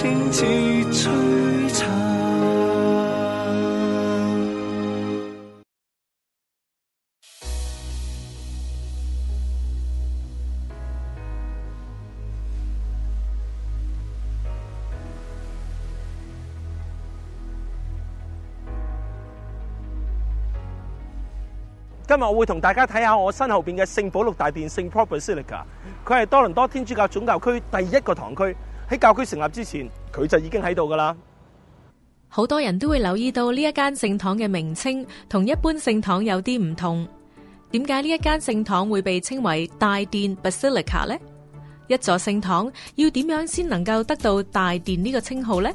清似璀璨。今日我會同大家睇下我身後邊嘅聖保禄大殿聖 Paul Basilica，佢係多倫多天主教總教區第一個堂區。喺教區成立之前，佢就已經喺度噶啦。好多人都會留意到呢一間聖堂嘅名稱同一般聖堂有啲唔同。點解呢一間聖堂會被稱為大殿 Basilica 呢？一座聖堂要點樣先能夠得到大殿呢個稱號呢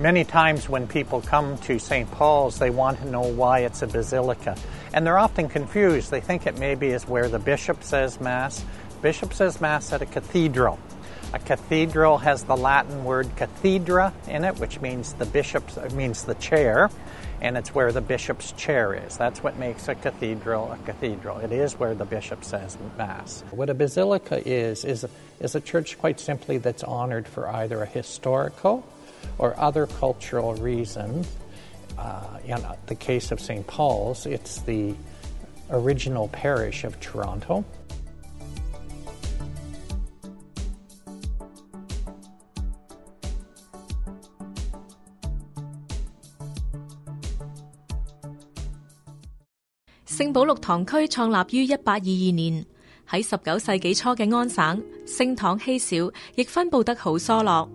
？Many times when people come to St. Paul's, they want to know why it's a basilica. And they're often confused. They think it maybe is where the bishop says Mass. Bishop says Mass at a cathedral. A cathedral has the Latin word cathedra in it, which means the bishop's, it means the chair, and it's where the bishop's chair is. That's what makes a cathedral a cathedral. It is where the bishop says Mass. What a basilica is, is, is a church quite simply that's honored for either a historical or other cultural reasons. Uh, in the case of St. Paul's, it's the original parish of Toronto. 聖保祿堂區創立於一八二二年，喺十九世紀初嘅安省，聖堂稀少，亦分佈得好疏落。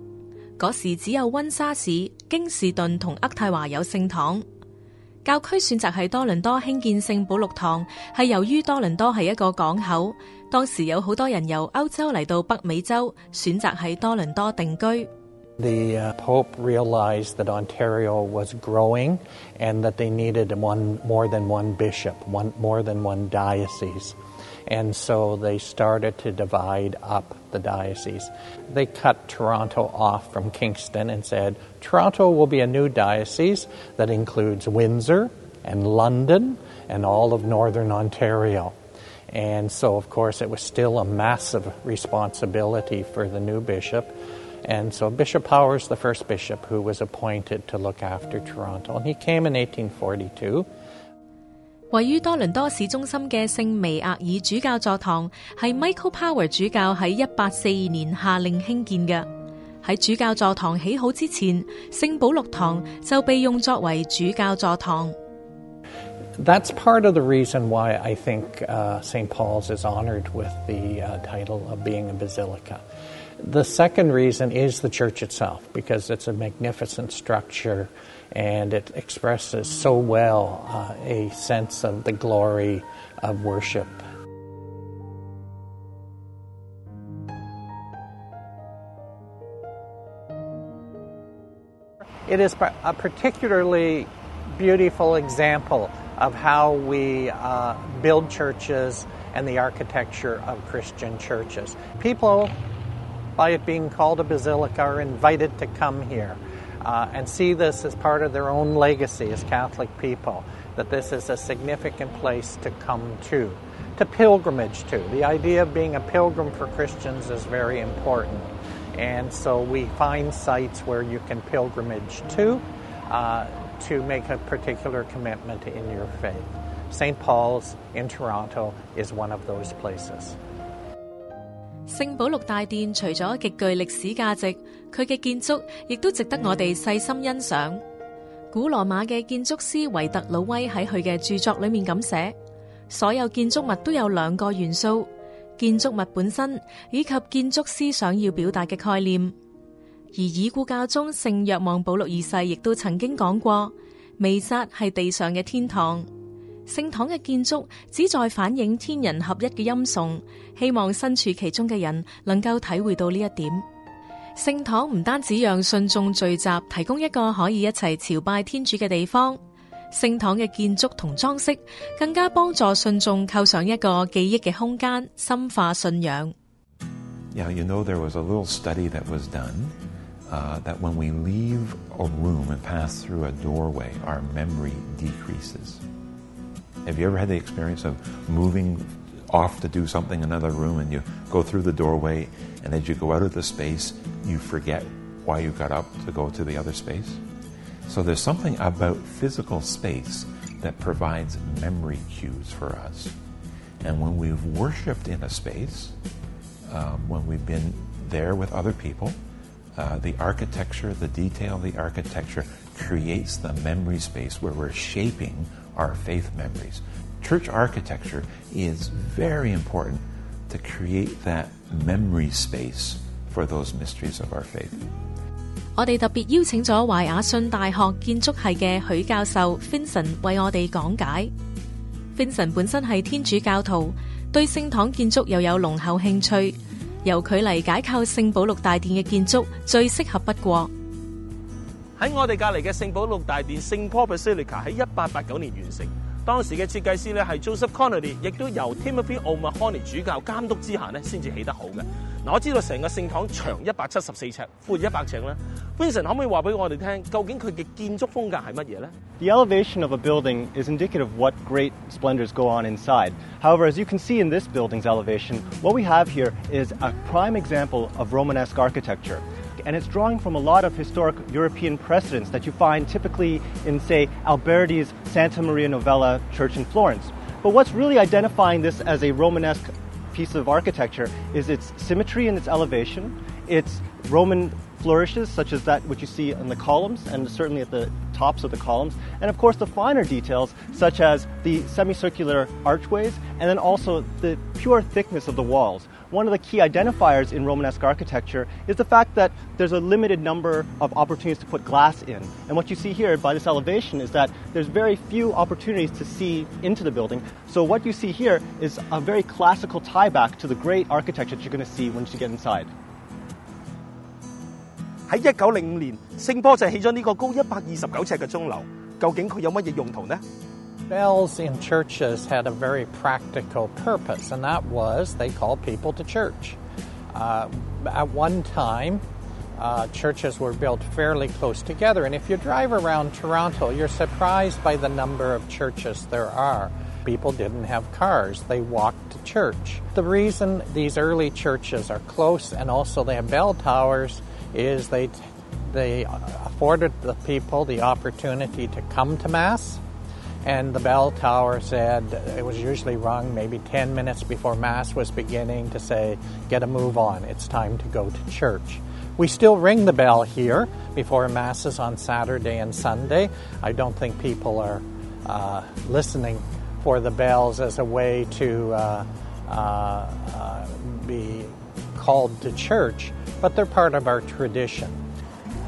嗰時只有溫莎市、京士頓同渥太華有聖堂。教區選擇喺多倫多興建聖保祿堂，係由於多倫多係一個港口，當時有好多人由歐洲嚟到北美洲，選擇喺多倫多定居。 The uh, Pope realized that Ontario was growing and that they needed one more than one bishop, one more than one diocese. And so they started to divide up the diocese. They cut Toronto off from Kingston and said Toronto will be a new diocese that includes Windsor and London and all of northern Ontario. And so, of course, it was still a massive responsibility for the new bishop. And so Bishop Power's the first bishop who was appointed to look after Toronto, and he came in 1842。位於多倫多市中心嘅聖彌額爾主教座堂係 Michael Power part of the reason why I think uh, St. Paul's is honored with the uh, title of being a basilica. The second reason is the church itself, because it's a magnificent structure and it expresses so well uh, a sense of the glory of worship. It is a particularly beautiful example of how we uh, build churches and the architecture of Christian churches. People by it being called a basilica, are invited to come here uh, and see this as part of their own legacy as Catholic people, that this is a significant place to come to, to pilgrimage to. The idea of being a pilgrim for Christians is very important. And so we find sites where you can pilgrimage to uh, to make a particular commitment in your faith. St. Paul's in Toronto is one of those places. 聖保禄大殿除咗極具歷史價值，佢嘅建築亦都值得我哋細心欣賞。古羅馬嘅建築師維特魯威喺佢嘅著作裏面咁寫：所有建築物都有兩個元素，建築物本身以及建築師想要表達嘅概念。而已故教宗聖若望保禄二世亦都曾經講過，彌撒係地上嘅天堂。圣堂嘅建筑旨在反映天人合一嘅音頌，希望身处其中嘅人能够体会到呢一点。圣堂唔单止让信众聚集，提供一个可以一齐朝拜天主嘅地方，圣堂嘅建筑同装饰更加帮助信眾構上一个记忆嘅空间，深化信仰。Yeah, you know, there was a little study that was done uh, that when we leave a room and pass through a doorway, our memory decreases. Have you ever had the experience of moving off to do something in another room and you go through the doorway and as you go out of the space, you forget why you got up to go to the other space? So there's something about physical space that provides memory cues for us. And when we've worshiped in a space, um, when we've been there with other people, uh, the architecture, the detail of the architecture creates the memory space where we're shaping our faith memories. Church architecture is very important to create that memory space for those mysteries of our faith. 我哋特别邀请咗怀雅逊大学建筑系嘅许教授 Vincent 为我哋讲解。Vincent 本身系天主教徒，对圣堂建筑又有浓厚兴趣，由佢嚟解构圣保禄大殿嘅建筑最适合不过。 喺我哋隔離嘅聖保祿大殿 St. Paul Basilica 喺一八八九年完成，當時嘅設計師咧係 Joseph Connolly，亦都由 Timothy O'Mahony 主教監督之下咧先至起得好嘅。嗱，我知道成個聖堂長一百七十四尺，闊一百尺啦。Vincent 可唔可以話俾我哋聽，究竟佢嘅建築風格係乜嘢咧？The elevation of a building is indicative of what great splendors go on inside. However, as you can see in this building's elevation, what we have here is a prime example of Romanesque architecture. And it's drawing from a lot of historic European precedents that you find typically in, say, Alberti's Santa Maria Novella church in Florence. But what's really identifying this as a Romanesque piece of architecture is its symmetry and its elevation, its Roman flourishes, such as that which you see in the columns and certainly at the tops of the columns, and of course the finer details, such as the semicircular archways and then also the pure thickness of the walls One of the key identifiers in Romanesque architecture is the fact that there's a limited number of opportunities to put glass in. And what you see here by this elevation is that there's very few opportunities to see into the building. So what you see here is a very classical tie back to the great architecture that you're going to see once you get inside. 喺一九零五年，圣波就起咗呢个高一百二十九尺嘅钟楼，究竟佢有乜嘢用途呢？ Bells in churches had a very practical purpose, and that was they called people to church. Uh, at one time, uh, churches were built fairly close together, and if you drive around Toronto, you're surprised by the number of churches there are. People didn't have cars, they walked to church. The reason these early churches are close and also they have bell towers is they, they afforded the people the opportunity to come to Mass. And the bell tower said it was usually rung maybe 10 minutes before Mass was beginning to say, get a move on, it's time to go to church. We still ring the bell here before Masses on Saturday and Sunday. I don't think people are uh, listening for the bells as a way to uh, uh, uh be called to church, but they're part of our tradition.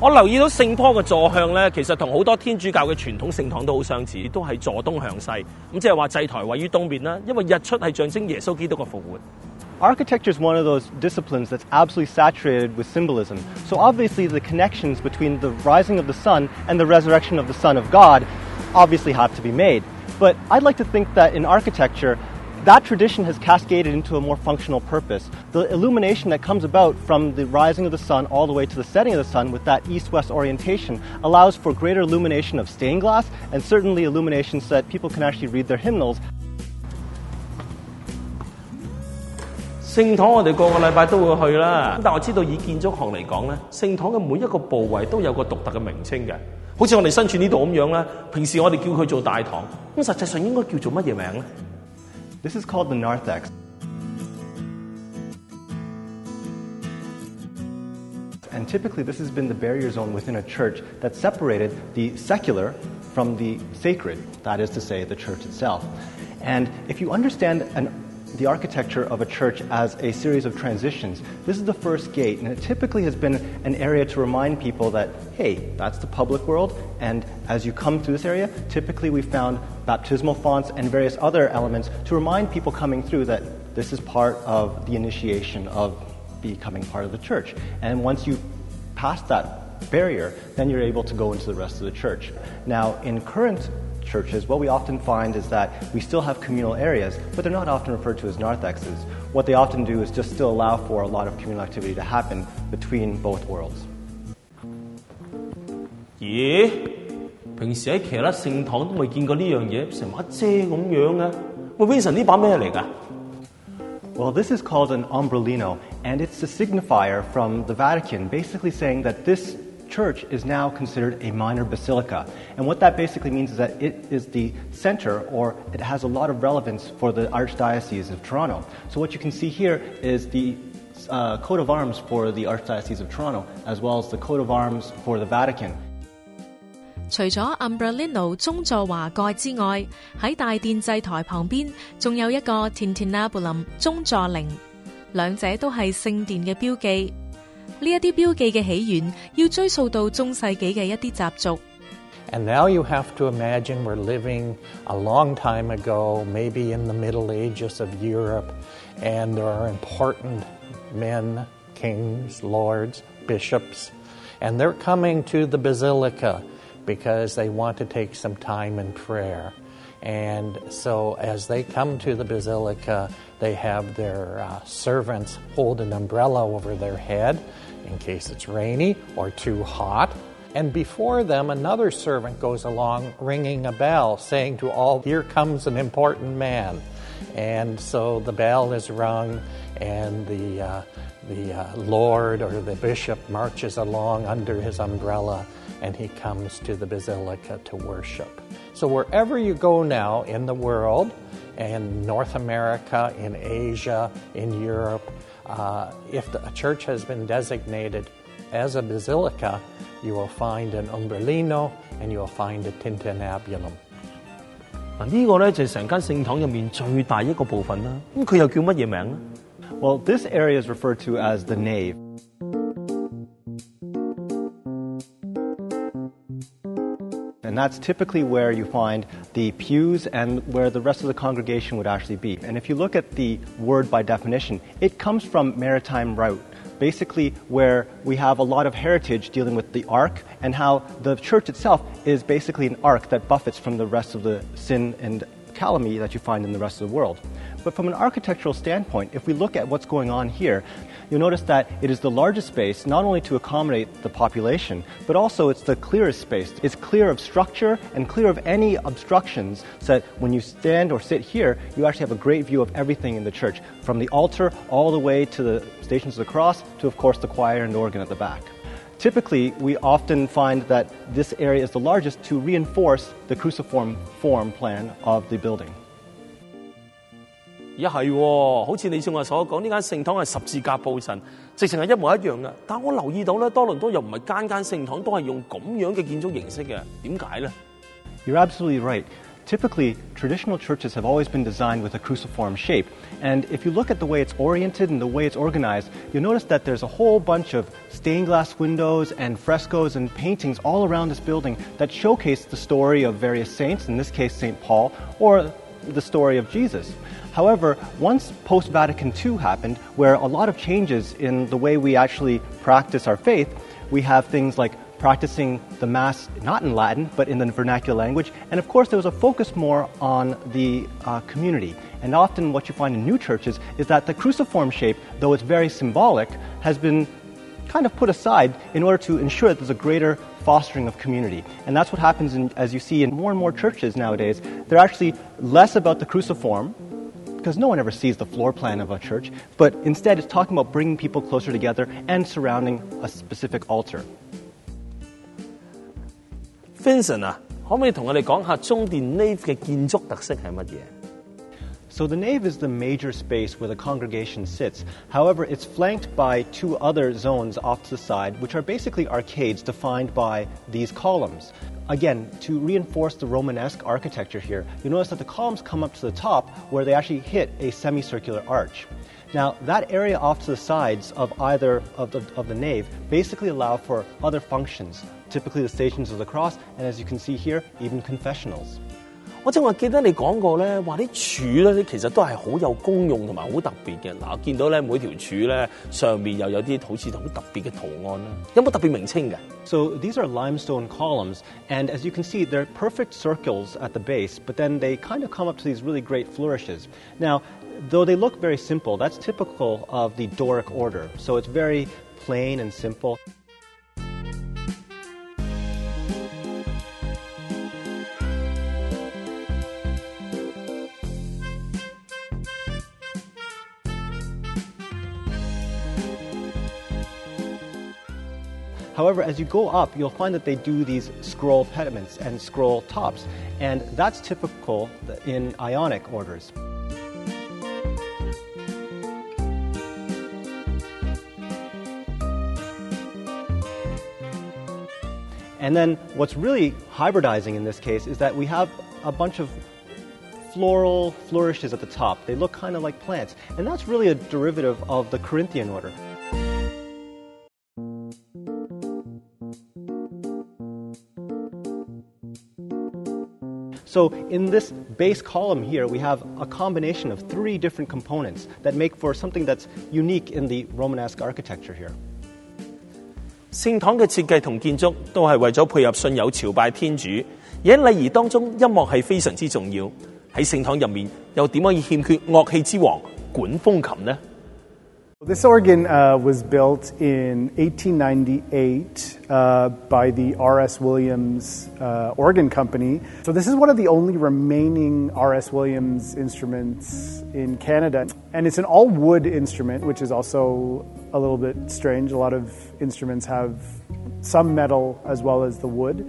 我留意到圣坡嘅座向咧，其实同好多天主教嘅传统圣堂都好相似，都系坐东向西。咁即系话祭台位于东面啦，因为日出系象征耶稣基督嘅复活。 Architecture is one of those disciplines that's absolutely saturated with symbolism. So obviously the connections between the rising of the sun and the resurrection of the Son of God obviously have to be made. But I'd like to think that in architecture, that tradition has cascaded into a more functional purpose. The illumination that comes about from the rising of the sun all the way to the setting of the sun with that east west orientation allows for greater illumination of stained glass and certainly illumination so that people can actually read their hymnals. 圣堂我哋个个礼拜都会去啦，但我知道以建筑学嚟讲咧，圣堂嘅每一个部位都有个独特嘅名称嘅，好似我哋身处呢度咁样啦。平时我哋叫佢做大堂，咁实际上应该叫做乜嘢名咧？ This is called the narthex. And typically, this has been the barrier zone within a church that separated the secular from the sacred, that is to say, the church itself. And if you understand an the architecture of a church as a series of transitions. This is the first gate, and it typically has been an area to remind people that, hey, that's the public world, and as you come through this area, typically we found baptismal fonts and various other elements to remind people coming through that this is part of the initiation of becoming part of the church. And once you pass that barrier, then you're able to go into the rest of the church. Now, in current churches, what we often find is that we still have communal areas, but they're not often referred to as narthexes. What they often do is just still allow for a lot of communal activity to happen between both worlds. 咦？平时喺其他圣堂都未见过呢样嘢，成把遮咁样嘅。喂，Vincent 呢把咩嚟㗎？ Well, this is called an ombrellino, and it's a signifier from the Vatican, basically saying that this church is now considered a minor basilica. And what that basically means is that it is the center or it has a lot of relevance for the Archdiocese of Toronto. So what you can see here is the uh, coat of arms for the Archdiocese of Toronto, as well as the coat of arms for the Vatican. 除咗 Umbrellino Tintinnabulum 呢一啲标记嘅起源要追溯到中世纪嘅一啲习俗。 And now you have to imagine we're living a long time ago, maybe in the Middle Ages of Europe, and there are important men, kings, lords, bishops, and they're coming to the basilica because they want to take some time in prayer. And so, as they come to the basilica, they have their uh, servants hold an umbrella over their head in case it's rainy or too hot. And before them, another servant goes along ringing a bell, saying to all, Here comes an important man. And so the bell is rung, and the, uh, the uh, Lord or the bishop marches along under his umbrella, and he comes to the basilica to worship. So wherever you go now in the world, in North America, in Asia, in Europe, uh, if the, a church has been designated as a basilica, you will find an umbrellino and you will find a tintinnabulum. 嗱，呢个咧就系成间圣堂入面最大一个部分啦。咁佢又叫乜嘢名咧？ Well, this area is referred to as the nave. And that's typically where you find the pews and where the rest of the congregation would actually be. And if you look at the word by definition, it comes from maritime route, basically where we have a lot of heritage dealing with the ark and how the church itself is basically an ark that buffets from the rest of the sin and calumny that you find in the rest of the world. But from an architectural standpoint, if we look at what's going on here, you'll notice that it is the largest space not only to accommodate the population, but also it's the clearest space. It's clear of structure and clear of any obstructions so that when you stand or sit here, you actually have a great view of everything in the church, from the altar all the way to the stations of the cross to, of course, the choir and organ at the back. Typically, we often find that this area is the largest to reinforce the cruciform form plan of the building. 一系喎，好似你正话所讲，呢间圣堂系十字架布阵，直情系一模一样嘅。但我留意到咧，多伦多又唔系间间圣堂都系用咁样嘅建筑形式嘅，点解咧？ You're absolutely right. Typically, traditional churches have always been designed with a cruciform shape. And if you look at the way it's oriented and the way it's organized, you'll notice that there's a whole bunch of stained glass windows and frescoes and paintings all around this building that showcase the story of various saints, in this case, St. Paul, or the story of Jesus. However, once post Vatican II happened, where a lot of changes in the way we actually practice our faith, we have things like practicing the Mass not in Latin, but in the vernacular language. And of course, there was a focus more on the uh, community. And often, what you find in new churches is that the cruciform shape, though it's very symbolic, has been kind of put aside in order to ensure that there's a greater fostering of community. And that's what happens in, as you see in more and more churches nowadays. They're actually less about the cruciform, because no one ever sees the floor plan of a church, but instead it's talking about bringing people closer together and surrounding a specific altar. Vincent 啊，可唔可以同我哋講下中殿 Nave so the nave is the major space where the congregation sits. However, it's flanked by two other zones off to the side, which are basically arcades defined by these columns. Again, to reinforce the Romanesque architecture here, you notice that the columns come up to the top where they actually hit a semicircular arch. Now, that area off to the sides of either of the, of the nave basically allow for other functions, typically the Stations of the Cross, and as you can see here, even confessionals. 我正话记得你讲过咧，话啲柱咧其实都系好有功用同埋好特别嘅。嗱，我见到咧每条柱咧上面又有啲好似好特别嘅图案啦，有冇特别名称嘅？ So these are limestone columns, and as you can see, they're perfect circles at the base, but then they kind of come up to these really great flourishes. Now, though they look very simple, that's typical of the Doric order. So it's very plain and simple. However, as you go up, you'll find that they do these scroll pediments and scroll tops, and that's typical in Ionic orders. And then what's really hybridizing in this case is that we have a bunch of floral flourishes at the top. They look kind of like plants, and that's really a derivative of the Corinthian order. So in this base column here, we have a combination of three different components that make for something that's unique in the Romanesque architecture here. 圣堂嘅设计同建筑都系为咗配合信友朝拜天主，而喺礼仪当中，音乐系非常之重要。喺圣堂入面，又点可以欠缺乐器之王管风琴呢？ This organ uh, was built in 1898 uh, by the R.S. Williams uh, Organ Company. So, this is one of the only remaining R.S. Williams instruments in Canada. And it's an all wood instrument, which is also a little bit strange. A lot of instruments have some metal as well as the wood.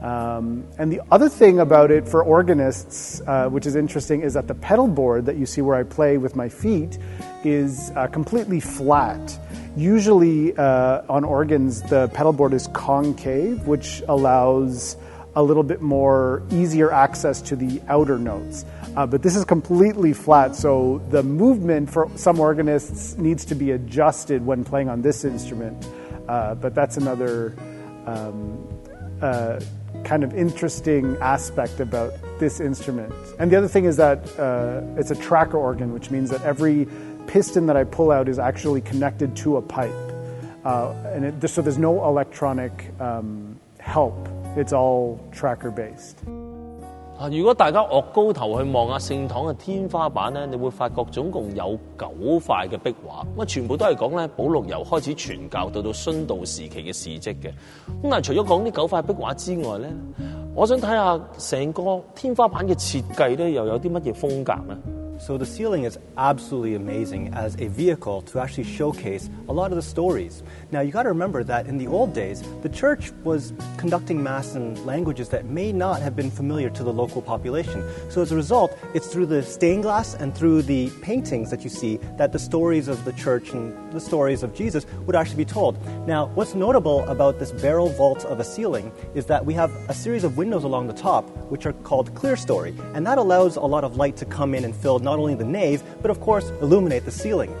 Um, and the other thing about it for organists, uh, which is interesting, is that the pedal board that you see where I play with my feet is uh, completely flat. Usually uh, on organs, the pedal board is concave, which allows a little bit more easier access to the outer notes. Uh, but this is completely flat, so the movement for some organists needs to be adjusted when playing on this instrument. Uh, but that's another um, uh, kind of interesting aspect about this instrument. And the other thing is that uh, it's a tracker organ, which means that every piston that I pull out is actually connected to a pipe. Uh, and it, so there's no electronic um, help, it's all tracker based. 啊！如果大家岳高頭去望下聖堂嘅天花板咧，你會發覺總共有九塊嘅壁畫，咁啊全部都係講咧保祿由開始傳教到到殉道時期嘅事蹟嘅。咁但除咗講呢九塊壁畫之外咧，我想睇下成個天花板嘅設計咧，又有啲乜嘢風格咧？So the ceiling is absolutely amazing as a vehicle to actually showcase a lot of the stories. Now you got to remember that in the old days, the church was conducting mass in languages that may not have been familiar to the local population. So as a result, it's through the stained glass and through the paintings that you see that the stories of the church and the stories of Jesus would actually be told. Now, what's notable about this barrel vault of a ceiling is that we have a series of windows along the top which are called clerestory, and that allows a lot of light to come in and fill not only the nave, but of course illuminate the ceiling.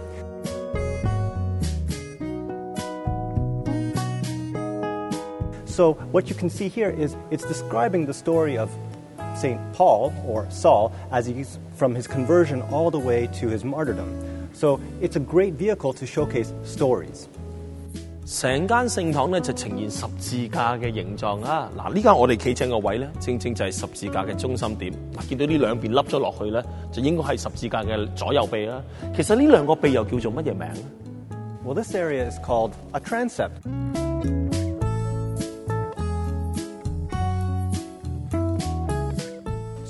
So, what you can see here is it's describing the story of St. Paul, or Saul, as he's from his conversion all the way to his martyrdom. So, it's a great vehicle to showcase stories. 成間聖堂咧就呈現十字架嘅形狀啊！嗱，呢間我哋企正個位咧，正正就係十字架嘅中心點。嗱，見到呢兩邊凹咗落去咧，就應該係十字架嘅左右臂啦。其實呢兩個臂又叫做乜嘢名咧？ Well, this area is called a transept.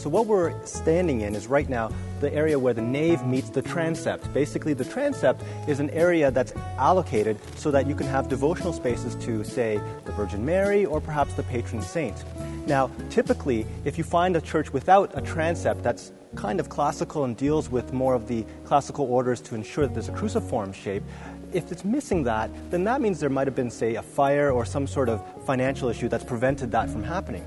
So, what we're standing in is right now the area where the nave meets the transept. Basically, the transept is an area that's allocated so that you can have devotional spaces to, say, the Virgin Mary or perhaps the patron saint. Now, typically, if you find a church without a transept that's kind of classical and deals with more of the classical orders to ensure that there's a cruciform shape, if it's missing that, then that means there might have been, say, a fire or some sort of financial issue that's prevented that from happening.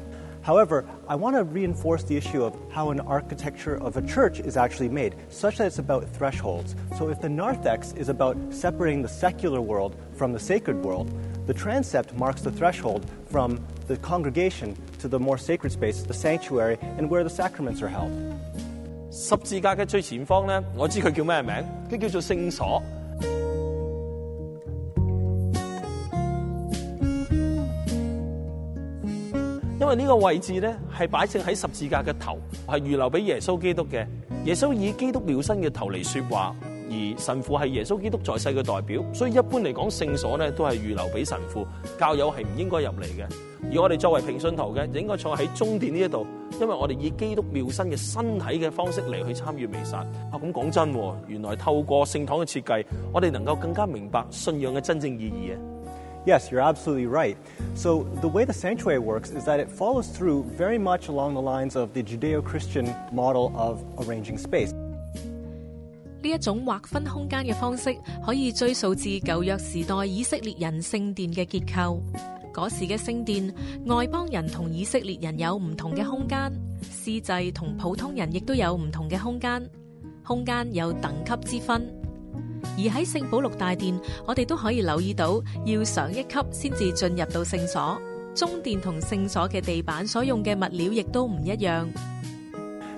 However, I want to reinforce the issue of how an architecture of a church is actually made, such that it's about thresholds. So if the narthex is about separating the secular world from the sacred world, the transept marks the threshold from the congregation to the more sacred space, the sanctuary, and where the sacraments are held. 十字架嘅最前方咧，我知佢叫咩名，佢叫做圣所。 因為呢個位置咧係擺正喺十字架嘅頭，係預留俾耶穌基督嘅。耶穌以基督妙身嘅頭嚟說話，而神父係耶穌基督在世嘅代表，所以一般嚟講聖所咧都係預留俾神父，教友係唔應該入嚟嘅。而我哋作為平信徒嘅，就應該坐喺中殿呢一度，因為我哋以基督妙身嘅身體嘅方式嚟去參與彌撒。啊，咁講真，原來透過聖堂嘅設計，我哋能夠更加明白信仰嘅真正意義啊！Yes, you're absolutely right. So, the way the sanctuary works is that it follows through very much along the lines of the Judeo Christian model of arranging space. 呢一种划分空间嘅方式，可以追溯至旧约时代以色列人圣殿嘅结构。嗰时嘅圣殿，外邦人同以色列人有唔同嘅空间，司祭同普通人亦都有唔同嘅空间，空间有等级之分。 而喺圣保禄大殿，我哋都可以留意到，要上一级先至进入到圣所。中殿同圣所嘅地板所用嘅物料亦都唔一样。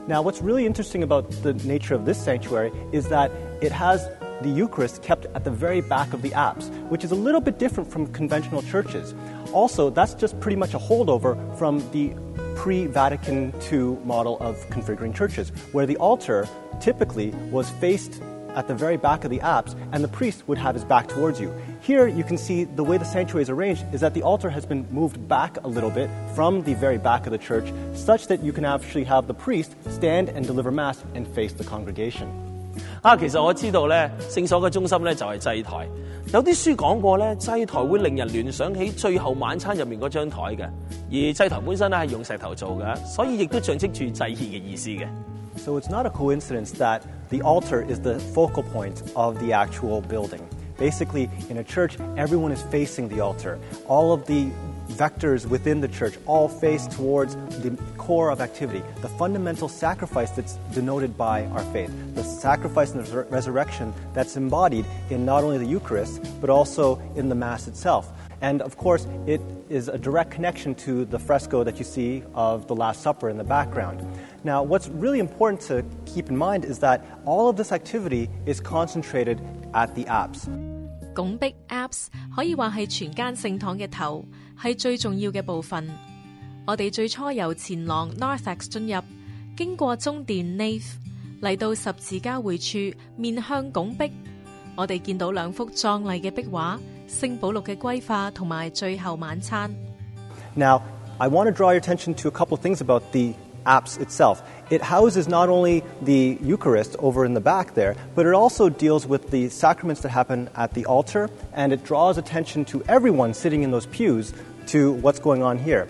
Now, what's really interesting about the nature of this sanctuary is that it has the Eucharist kept at the very back of the apse, which is a little bit different from conventional churches. Also, that's just pretty much a holdover from the pre Vatican II model of configuring churches, where the altar typically was faced at the very back of the apse, and the priest would have his back towards you. Here, you can see the way the sanctuary is arranged is that the altar has been moved back a little bit from the very back of the church, such that you can actually have the priest stand and deliver Mass and face the congregation. 啊，其实我知道咧，圣所嘅中心咧就系祭台。有啲书讲过咧，祭台会令人联想起最后晚餐入面嗰张台嘅，而祭台本身咧系用石头做嘅，所以亦都象征住祭献嘅意思嘅。 So it's not a coincidence that the altar is the focal point of the actual building. Basically, in a church, everyone is facing the altar. All of the vectors within the church all face towards the core of activity, the fundamental sacrifice that's denoted by our faith, the sacrifice and the resur- resurrection that's embodied in not only the Eucharist, but also in the Mass itself. And of course, it is a direct connection to the fresco that you see of the Last Supper in the background. Now, what's really important to keep in mind is that all of this activity is concentrated at the apse. 拱壁 apse 可以话系全间圣堂嘅头，系最重要嘅部分。我哋最初由前廊 narthex 进入，经过中殿 nave 嚟到十字交汇处，面向拱壁， 我哋見到兩幅壯麗嘅壁畫，聖保祿嘅歸化同埋最後晚餐。Now, I want to draw your attention to a couple of things about the apse itself. It houses not only the Eucharist over in the back there, but it also deals with the sacraments that happen at the altar, and it draws attention to everyone sitting in those pews to what's going on here.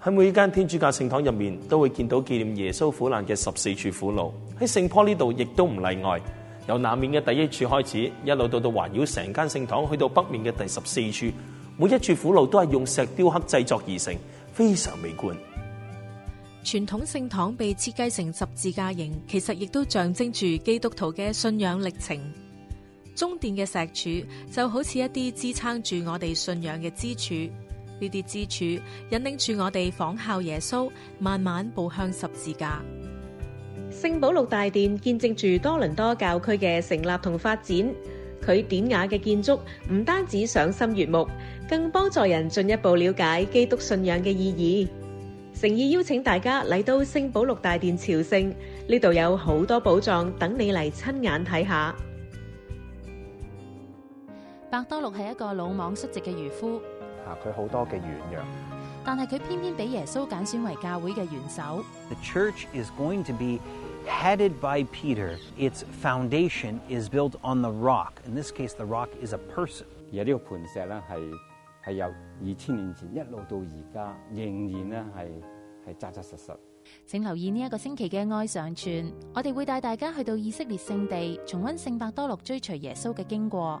喺每間天主教聖堂入面，都會見到紀念耶穌苦難嘅十四處苦路。喺聖坡呢度亦都唔例外，由南面嘅第一處開始，一路到到環繞成間聖堂，去到北面嘅第十四處，每一處苦路都係用石雕刻製作而成，非常美觀。傳統聖堂被設計成十字架形，其實亦都象徵住基督徒嘅信仰歷程。中殿嘅石柱就好似一啲支撐住我哋信仰嘅支柱，呢啲支柱引領住我哋仿效耶穌，慢慢步向十字架。聖保祿大殿見證住多倫多教區嘅成立同發展，佢典雅嘅建築唔單止賞心悅目，更幫助人進一步了解基督信仰嘅意義。誠意邀請大家嚟到聖保祿大殿朝聖，呢度有好多寶藏等你嚟親眼睇下。伯多祿係一個魯莽率直嘅漁夫，啊，佢好多嘅軟弱。但係佢偏偏俾耶穌揀選為教會嘅元首。The church is going to be headed by Peter. Its foundation is built on the rock. In this case, the rock is a person. 而呢個磐石咧係係由二千年前一路到而家，仍然咧係係扎扎實實。请留意呢一个星期嘅爱上传，我哋会带大家去到以色列圣地，重温圣伯多禄追随耶稣嘅經過。